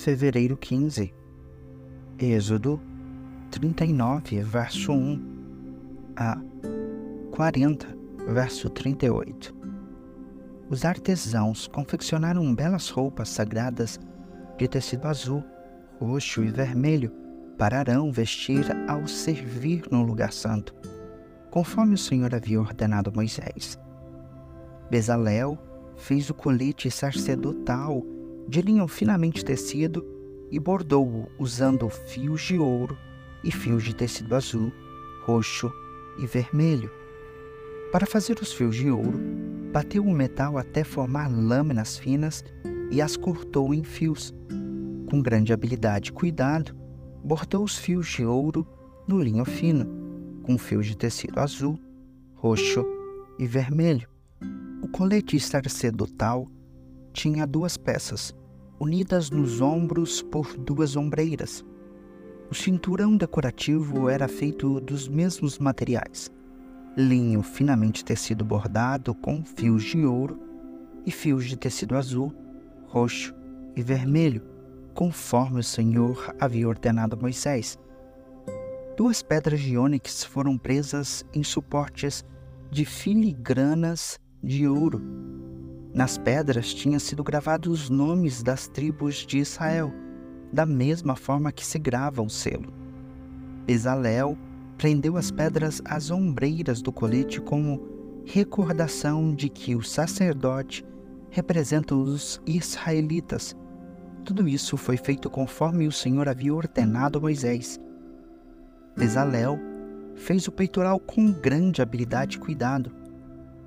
fevereiro 15. Êxodo 39, verso 1 a 40, verso 38. Os artesãos confeccionaram belas roupas sagradas de tecido azul, roxo e vermelho para Arão vestir ao servir no lugar santo, conforme o Senhor havia ordenado a Moisés. Bezalel fez o colete sacerdotal de linho finamente tecido e bordou-o usando fios de ouro e fios de tecido azul, roxo e vermelho. Para fazer os fios de ouro, bateu o metal até formar lâminas finas e as cortou em fios. Com grande habilidade e cuidado, bordou os fios de ouro no linho fino, com fios de tecido azul, roxo e vermelho. O colete sacerdotal tinha duas peças, unidas nos ombros por duas ombreiras. O cinturão decorativo era feito dos mesmos materiais: linho finamente tecido bordado com fios de ouro e fios de tecido azul, roxo e vermelho, conforme o Senhor havia ordenado a Moisés. Duas pedras de ônix foram presas em suportes de filigranas de ouro nas pedras tinham sido gravados os nomes das tribos de Israel, da mesma forma que se grava um selo. Bezalel prendeu as pedras às ombreiras do colete como recordação de que o sacerdote representa os israelitas. Tudo isso foi feito conforme o Senhor havia ordenado a Moisés. Bezalel fez o peitoral com grande habilidade e cuidado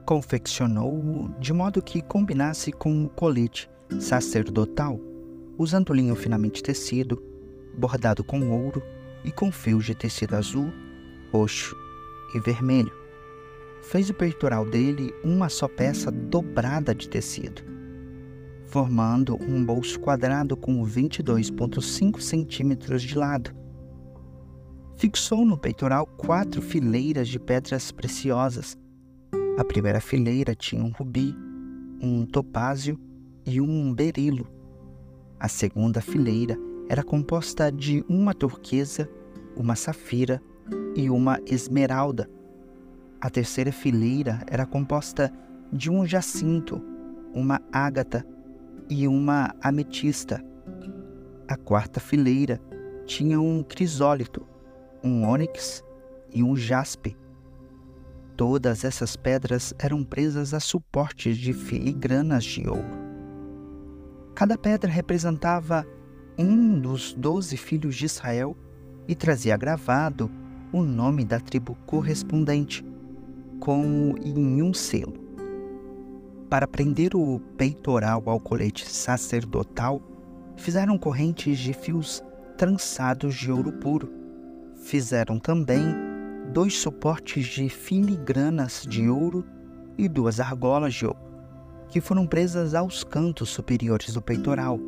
confeccionou-o de modo que combinasse com o colete sacerdotal, usando linho finamente tecido, bordado com ouro e com fios de tecido azul, roxo e vermelho. Fez o peitoral dele uma só peça dobrada de tecido, formando um bolso quadrado com 22,5 centímetros de lado. Fixou no peitoral quatro fileiras de pedras preciosas, a primeira fileira tinha um rubi, um topázio e um berilo. A segunda fileira era composta de uma turquesa, uma safira e uma esmeralda. A terceira fileira era composta de um jacinto, uma ágata e uma ametista. A quarta fileira tinha um crisólito, um ônix e um jaspe. Todas essas pedras eram presas a suportes de filigranas de ouro. Cada pedra representava um dos doze filhos de Israel e trazia gravado o nome da tribo correspondente, como em um selo. Para prender o peitoral ao colete sacerdotal, fizeram correntes de fios trançados de ouro puro. Fizeram também dois suportes de filigranas de ouro e duas argolas de ouro, que foram presas aos cantos superiores do peitoral.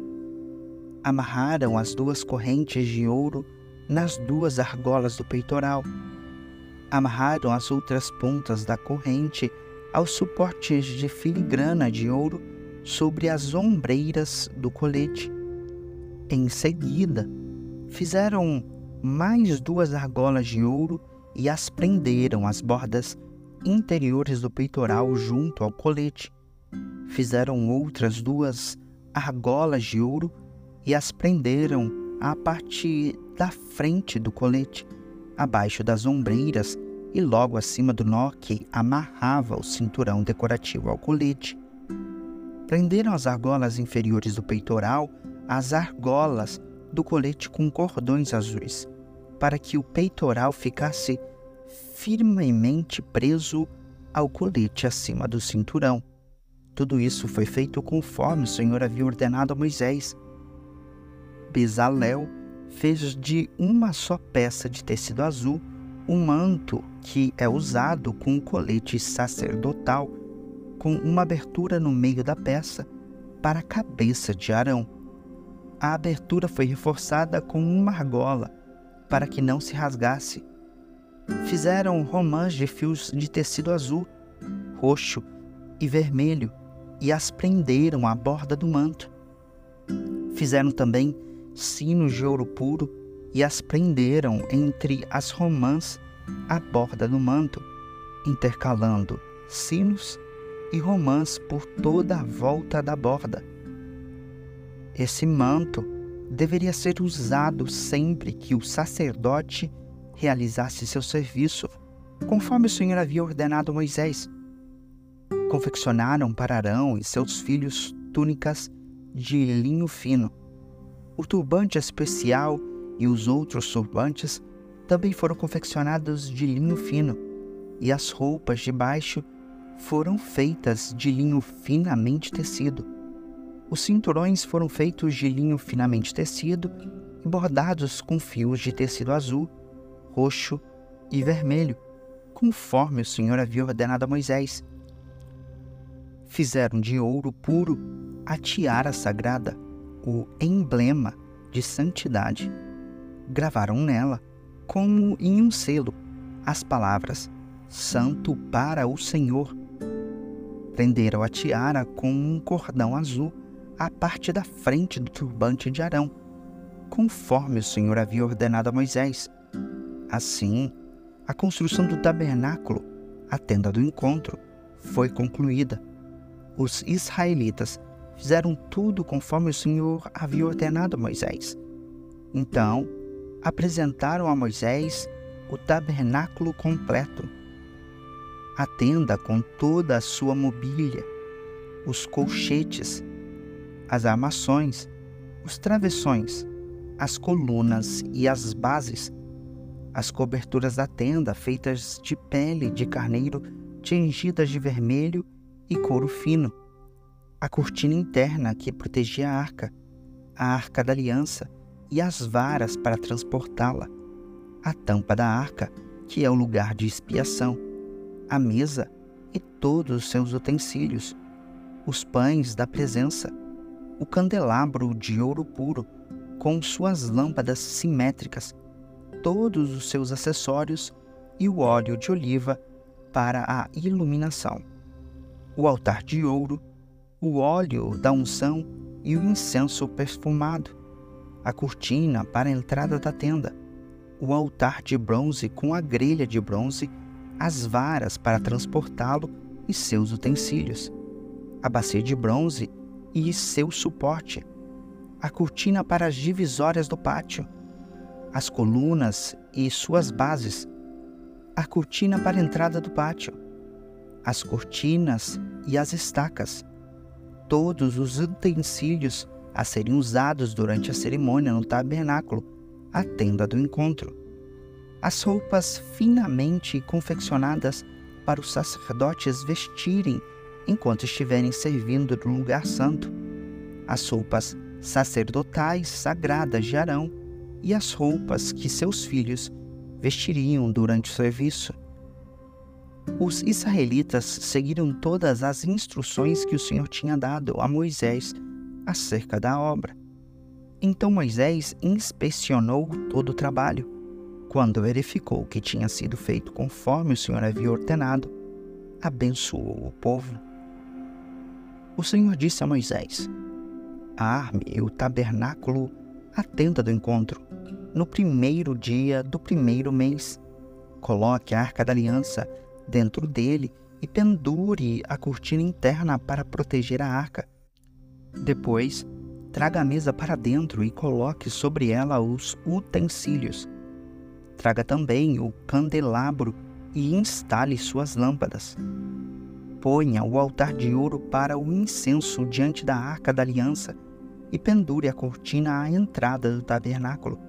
Amarraram as duas correntes de ouro nas duas argolas do peitoral. Amarraram as outras pontas da corrente aos suportes de filigrana de ouro sobre as ombreiras do colete. Em seguida, fizeram mais duas argolas de ouro e as prenderam às bordas interiores do peitoral junto ao colete. Fizeram outras duas argolas de ouro e as prenderam à parte da frente do colete, abaixo das ombreiras e logo acima do nó que amarrava o cinturão decorativo ao colete. Prenderam as argolas inferiores do peitoral às argolas do colete com cordões azuis para que o peitoral ficasse firmemente preso ao colete acima do cinturão. Tudo isso foi feito conforme o Senhor havia ordenado a Moisés. Bezalel fez de uma só peça de tecido azul um manto que é usado com o colete sacerdotal, com uma abertura no meio da peça para a cabeça de Arão. A abertura foi reforçada com uma argola para que não se rasgasse. Fizeram romãs de fios de tecido azul, roxo e vermelho e as prenderam à borda do manto. Fizeram também sinos de ouro puro e as prenderam entre as romãs à borda do manto, intercalando sinos e romãs por toda a volta da borda. Esse manto deveria ser usado sempre que o sacerdote realizasse seu serviço, conforme o Senhor havia ordenado a Moisés. Confeccionaram para Arão e seus filhos túnicas de linho fino. O turbante especial e os outros turbantes também foram confeccionados de linho fino, e as roupas de baixo foram feitas de linho finamente tecido. Os cinturões foram feitos de linho finamente tecido e bordados com fios de tecido azul, roxo e vermelho, conforme o Senhor havia ordenado a Moisés. Fizeram de ouro puro a tiara sagrada, o emblema de santidade. Gravaram nela, como em um selo, as palavras Santo para o Senhor. Prenderam a tiara com um cordão azul à parte da frente do turbante de Arão, conforme o Senhor havia ordenado a Moisés. Assim, a construção do tabernáculo, a tenda do encontro, foi concluída. Os israelitas fizeram tudo conforme o Senhor havia ordenado a Moisés. Então, apresentaram a Moisés o tabernáculo completo, a tenda com toda a sua mobília, os colchetes, as armações, os travessões, as colunas e as bases, as coberturas da tenda feitas de pele de carneiro tingidas de vermelho e couro fino, a cortina interna que protegia a arca, a arca da aliança e as varas para transportá-la, a tampa da arca, que é o lugar de expiação, a mesa e todos os seus utensílios, os pães da presença, o candelabro de ouro puro, com suas lâmpadas simétricas, todos os seus acessórios e o óleo de oliva para a iluminação, o altar de ouro, o óleo da unção e o incenso perfumado, a cortina para a entrada da tenda, o altar de bronze com a grelha de bronze, as varas para transportá-lo e seus utensílios, a bacia de bronze e seu suporte, a cortina para as divisórias do pátio, as colunas e suas bases, a cortina para a entrada do pátio, as cortinas e as estacas, todos os utensílios a serem usados durante a cerimônia no tabernáculo, a tenda do encontro, as roupas finamente confeccionadas para os sacerdotes vestirem enquanto estiverem servindo no lugar santo, as roupas sacerdotais sagradas de Arão e as roupas que seus filhos vestiriam durante o serviço. Os israelitas seguiram todas as instruções que o Senhor tinha dado a Moisés acerca da obra. Então Moisés inspecionou todo o trabalho. Quando verificou que tinha sido feito conforme o Senhor havia ordenado, abençoou o povo o Senhor disse a Moisés: Arme o tabernáculo, a tenda do encontro, no primeiro dia do primeiro mês. Coloque a arca da aliança dentro dele e pendure a cortina interna para proteger a arca. Depois, traga a mesa para dentro e coloque sobre ela os utensílios. Traga também o candelabro e instale suas lâmpadas ponha o altar de ouro para o incenso diante da arca da aliança e pendure a cortina à entrada do tabernáculo.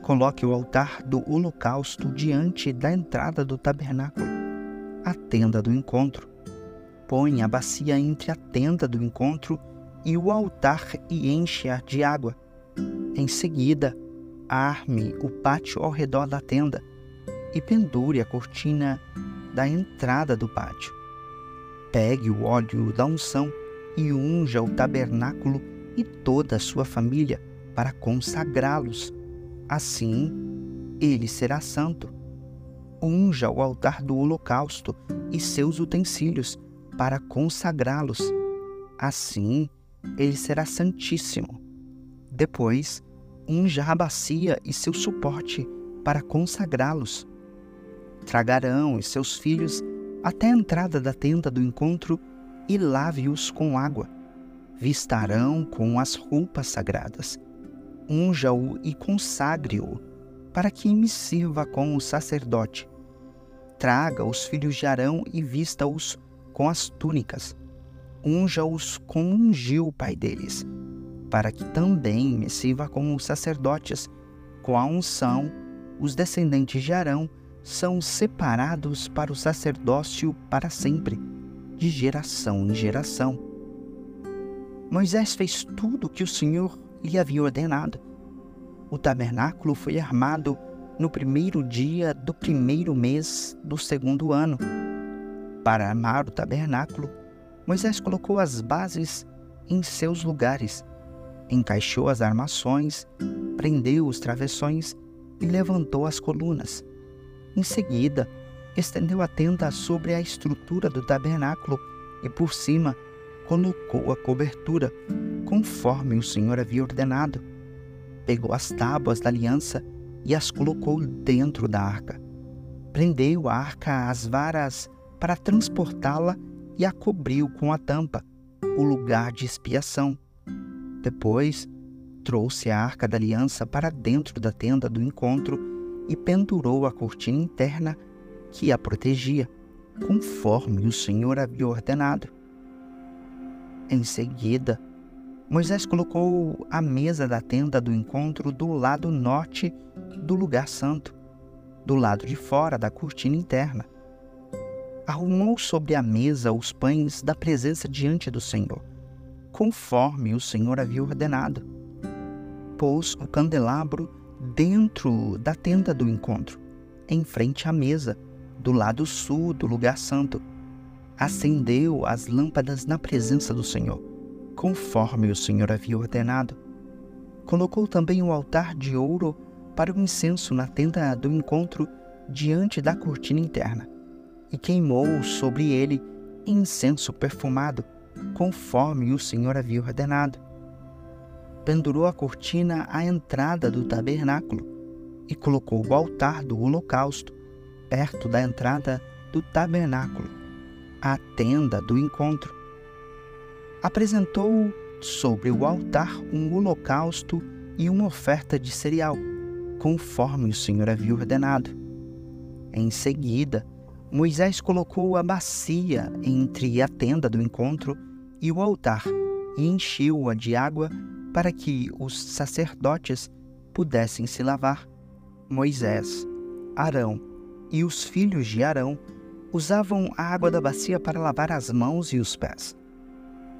Coloque o altar do holocausto diante da entrada do tabernáculo, a tenda do encontro. Ponha a bacia entre a tenda do encontro e o altar e enche-a de água. Em seguida, arme o pátio ao redor da tenda e pendure a cortina da entrada do pátio pegue o óleo da unção e unja o tabernáculo e toda a sua família para consagrá-los. Assim, ele será santo. Unja o altar do holocausto e seus utensílios para consagrá-los. Assim, ele será santíssimo. Depois, unja a bacia e seu suporte para consagrá-los. Tragarão e seus filhos até a entrada da tenda do encontro e lave-os com água. Vistarão com as roupas sagradas. Unja-o e consagre-o, para que me sirva como sacerdote. Traga os filhos de Arão e vista-os com as túnicas. Unja-os como ungiu o pai deles, para que também me sirva como sacerdotes. Com a unção, os descendentes de Arão são separados para o sacerdócio para sempre, de geração em geração. Moisés fez tudo o que o Senhor lhe havia ordenado. O tabernáculo foi armado no primeiro dia do primeiro mês do segundo ano. Para armar o tabernáculo, Moisés colocou as bases em seus lugares, encaixou as armações, prendeu os travessões e levantou as colunas. Em seguida, estendeu a tenda sobre a estrutura do tabernáculo e por cima colocou a cobertura, conforme o Senhor havia ordenado. Pegou as tábuas da aliança e as colocou dentro da arca. Prendeu a arca às varas para transportá-la e a cobriu com a tampa, o lugar de expiação. Depois, trouxe a arca da aliança para dentro da tenda do encontro e pendurou a cortina interna que a protegia, conforme o Senhor havia ordenado. Em seguida, Moisés colocou a mesa da tenda do encontro do lado norte do lugar santo, do lado de fora da cortina interna. Arrumou sobre a mesa os pães da presença diante do Senhor, conforme o Senhor havia ordenado. Pôs o candelabro dentro da tenda do encontro, em frente à mesa, do lado sul do lugar santo. Acendeu as lâmpadas na presença do Senhor, conforme o Senhor havia ordenado. Colocou também o altar de ouro para o incenso na tenda do encontro diante da cortina interna, e queimou sobre ele incenso perfumado, conforme o Senhor havia ordenado pendurou a cortina à entrada do tabernáculo e colocou o altar do holocausto perto da entrada do tabernáculo, a tenda do encontro. Apresentou sobre o altar um holocausto e uma oferta de cereal, conforme o Senhor havia ordenado. Em seguida, Moisés colocou a bacia entre a tenda do encontro e o altar e encheu-a de água para que os sacerdotes pudessem se lavar. Moisés, Arão e os filhos de Arão usavam a água da bacia para lavar as mãos e os pés.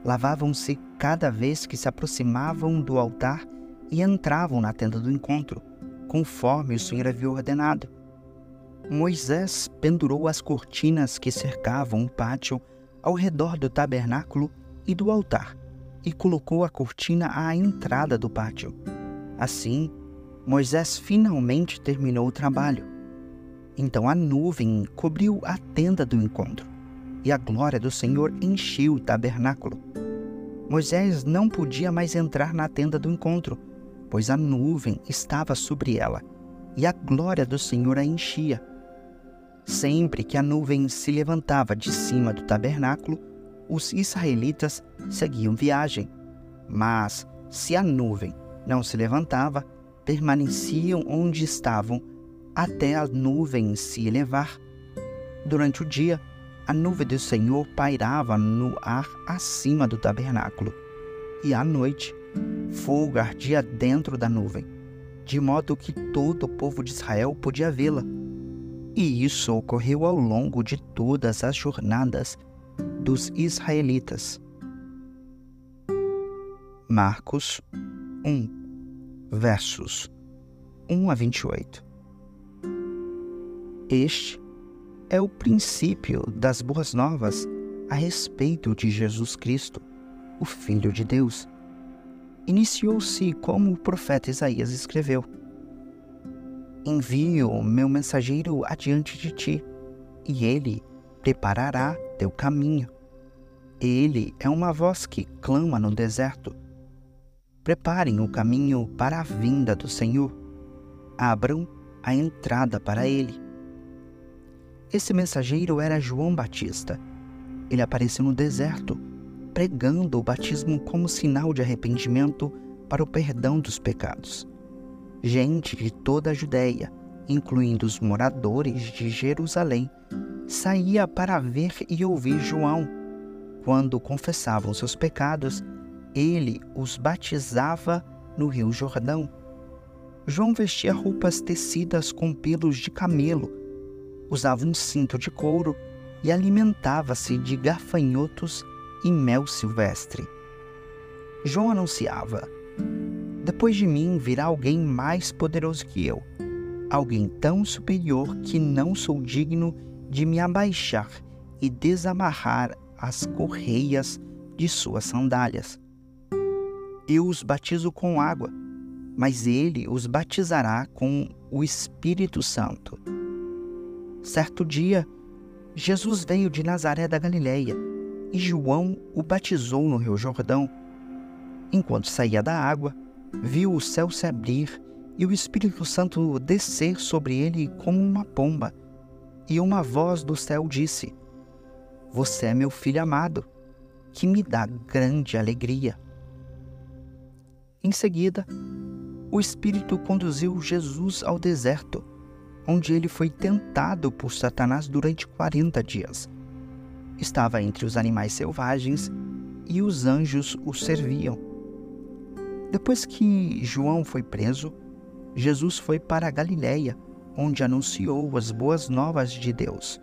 Lavavam-se cada vez que se aproximavam do altar e entravam na tenda do encontro, conforme o Senhor havia ordenado. Moisés pendurou as cortinas que cercavam o pátio ao redor do tabernáculo e do altar e colocou a cortina à entrada do pátio. Assim, Moisés finalmente terminou o trabalho. Então a nuvem cobriu a tenda do encontro, e a glória do Senhor encheu o tabernáculo. Moisés não podia mais entrar na tenda do encontro, pois a nuvem estava sobre ela, e a glória do Senhor a enchia. Sempre que a nuvem se levantava de cima do tabernáculo, os israelitas seguiam viagem. Mas, se a nuvem não se levantava, permaneciam onde estavam até a nuvem se elevar. Durante o dia, a nuvem do Senhor pairava no ar acima do tabernáculo, e à noite, fogo ardia dentro da nuvem, de modo que todo o povo de Israel podia vê-la. E isso ocorreu ao longo de todas as jornadas dos israelitas. Marcos 1, versos 1 a 28. Este é o princípio das boas novas a respeito de Jesus Cristo, o Filho de Deus. Iniciou-se como o profeta Isaías escreveu: Envio meu mensageiro adiante de ti, e ele preparará teu caminho. Ele é uma voz que clama no deserto. Preparem o caminho para a vinda do Senhor. Abram a entrada para ele. Esse mensageiro era João Batista. Ele apareceu no deserto, pregando o batismo como sinal de arrependimento para o perdão dos pecados. Gente de toda a Judéia, incluindo os moradores de Jerusalém, saía para ver e ouvir João. Quando confessavam seus pecados, ele os batizava no Rio Jordão. João vestia roupas tecidas com pelos de camelo, usava um cinto de couro e alimentava-se de gafanhotos e mel silvestre. João anunciava: Depois de mim virá alguém mais poderoso que eu, alguém tão superior que não sou digno de me abaixar e desamarrar as correias de suas sandálias. Eu os batizo com água, mas ele os batizará com o Espírito Santo. Certo dia, Jesus veio de Nazaré da Galileia e João o batizou no Rio Jordão. Enquanto saía da água, viu o céu se abrir e o Espírito Santo descer sobre ele como uma pomba. E uma voz do céu disse: Você é meu filho amado, que me dá grande alegria. Em seguida, o Espírito conduziu Jesus ao deserto, onde ele foi tentado por Satanás durante 40 dias. Estava entre os animais selvagens e os anjos o serviam. Depois que João foi preso, Jesus foi para a Galiléia, onde anunciou as boas novas de Deus.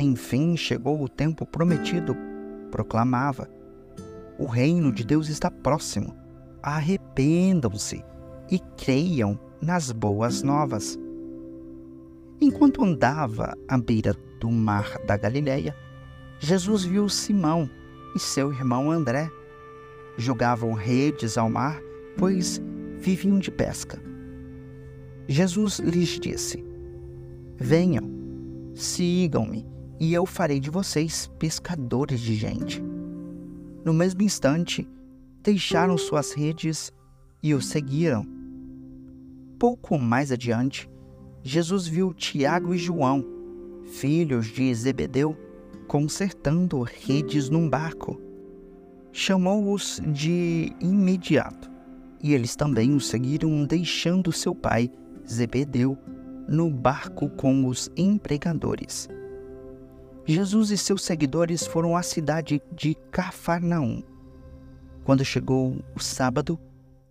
Enfim chegou o tempo prometido, proclamava: O reino de Deus está próximo arrependam-se e creiam nas boas novas. Enquanto andava à beira do mar da Galileia, Jesus viu Simão e seu irmão André. Jogavam redes ao mar, pois viviam de pesca. Jesus lhes disse: Venham, sigam-me, e eu farei de vocês pescadores de gente. No mesmo instante, deixaram suas redes e o seguiram. Pouco mais adiante, Jesus viu Tiago e João, filhos de Zebedeu, consertando redes num barco. Chamou-os de imediato, e eles também o seguiram, deixando seu pai, Zebedeu, no barco com os empregadores. Jesus e seus seguidores foram à cidade de Cafarnaum. Quando chegou o sábado,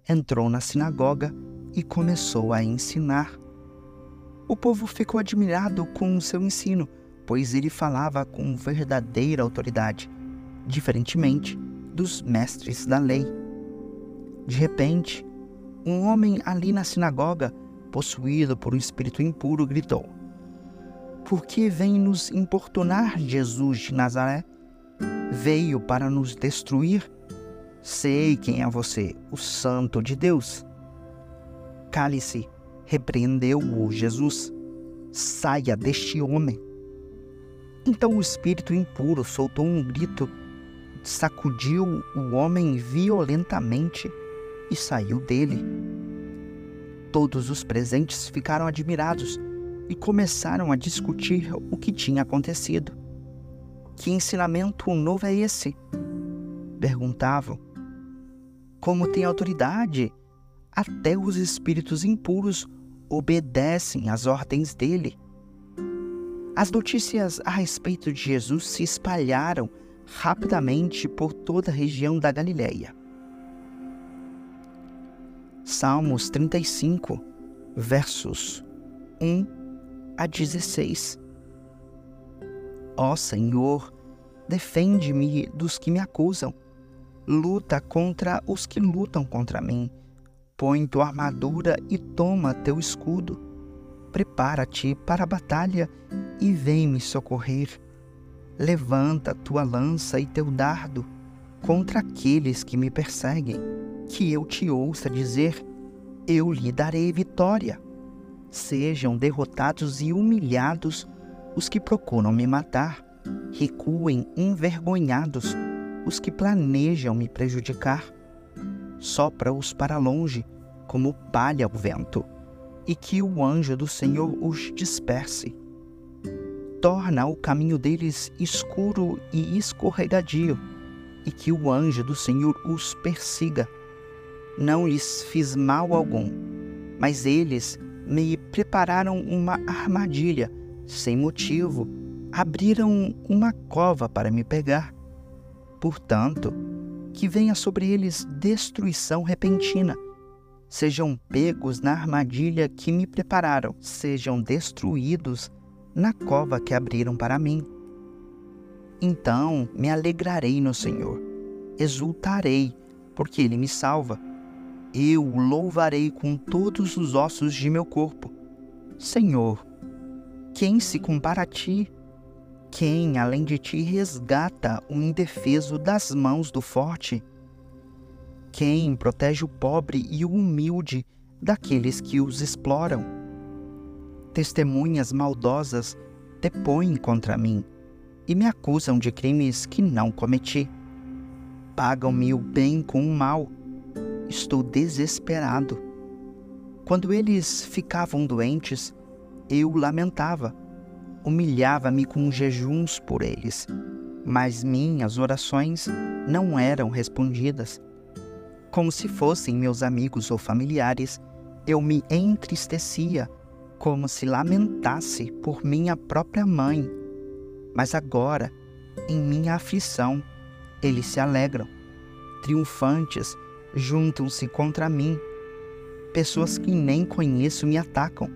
entrou na sinagoga e começou a ensinar. O povo ficou admirado com o seu ensino, pois ele falava com verdadeira autoridade, diferentemente dos mestres da lei. De repente, um homem ali na sinagoga, possuído por um espírito impuro, gritou: Por que vem nos importunar Jesus de Nazaré? Veio para nos destruir? Sei quem é você, o Santo de Deus. Cale-se, repreendeu-o Jesus. Saia deste homem. Então o espírito impuro soltou um grito, sacudiu o homem violentamente e saiu dele. Todos os presentes ficaram admirados e começaram a discutir o que tinha acontecido. Que ensinamento novo é esse? Perguntavam como tem autoridade. Até os espíritos impuros obedecem às ordens dele. As notícias a respeito de Jesus se espalharam rapidamente por toda a região da Galileia. Salmos 35, versos 1 a 16. Ó Senhor, defende-me dos que me acusam luta contra os que lutam contra mim. Põe tua armadura e toma teu escudo. Prepara-te para a batalha e vem me socorrer. Levanta tua lança e teu dardo contra aqueles que me perseguem, que eu te ouça dizer: Eu lhe darei vitória. Sejam derrotados e humilhados os que procuram me matar, recuem envergonhados os que planejam me prejudicar. sopra-os para longe, como palha ao vento, e que o anjo do Senhor os disperse. Torna o caminho deles escuro e escorregadio, e que o anjo do Senhor os persiga. Não lhes fiz mal algum, mas eles me prepararam uma armadilha, sem motivo, abriram uma cova para me pegar. Portanto, que venha sobre eles destruição repentina. Sejam pegos na armadilha que me prepararam, sejam destruídos na cova que abriram para mim. Então me alegrarei no Senhor, exultarei, porque Ele me salva eu louvarei com todos os ossos de meu corpo. Senhor, quem se compara a ti? Quem, além de ti, resgata o indefeso das mãos do forte? Quem protege o pobre e o humilde daqueles que os exploram? Testemunhas maldosas depõem contra mim e me acusam de crimes que não cometi. Pagam-me o bem com o mal estou desesperado. Quando eles ficavam doentes, eu lamentava, humilhava-me com jejuns por eles, mas minhas orações não eram respondidas. Como se fossem meus amigos ou familiares, eu me entristecia, como se lamentasse por minha própria mãe. Mas agora, em minha aflição, eles se alegram, triunfantes juntam-se contra mim. Pessoas que nem conheço me atacam,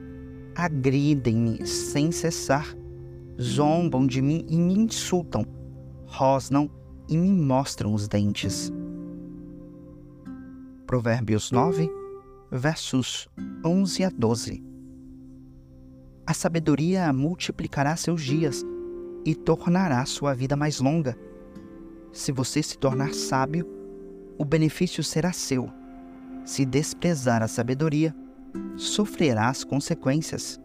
agridem-me sem cessar, zombam de mim e me insultam, rosnam e me mostram os dentes. Provérbios 9, versos 11 a 12. A sabedoria multiplicará seus dias e tornará sua vida mais longa. Se você se tornar sábio, o benefício será seu. Se desprezar a sabedoria, sofrerá as consequências.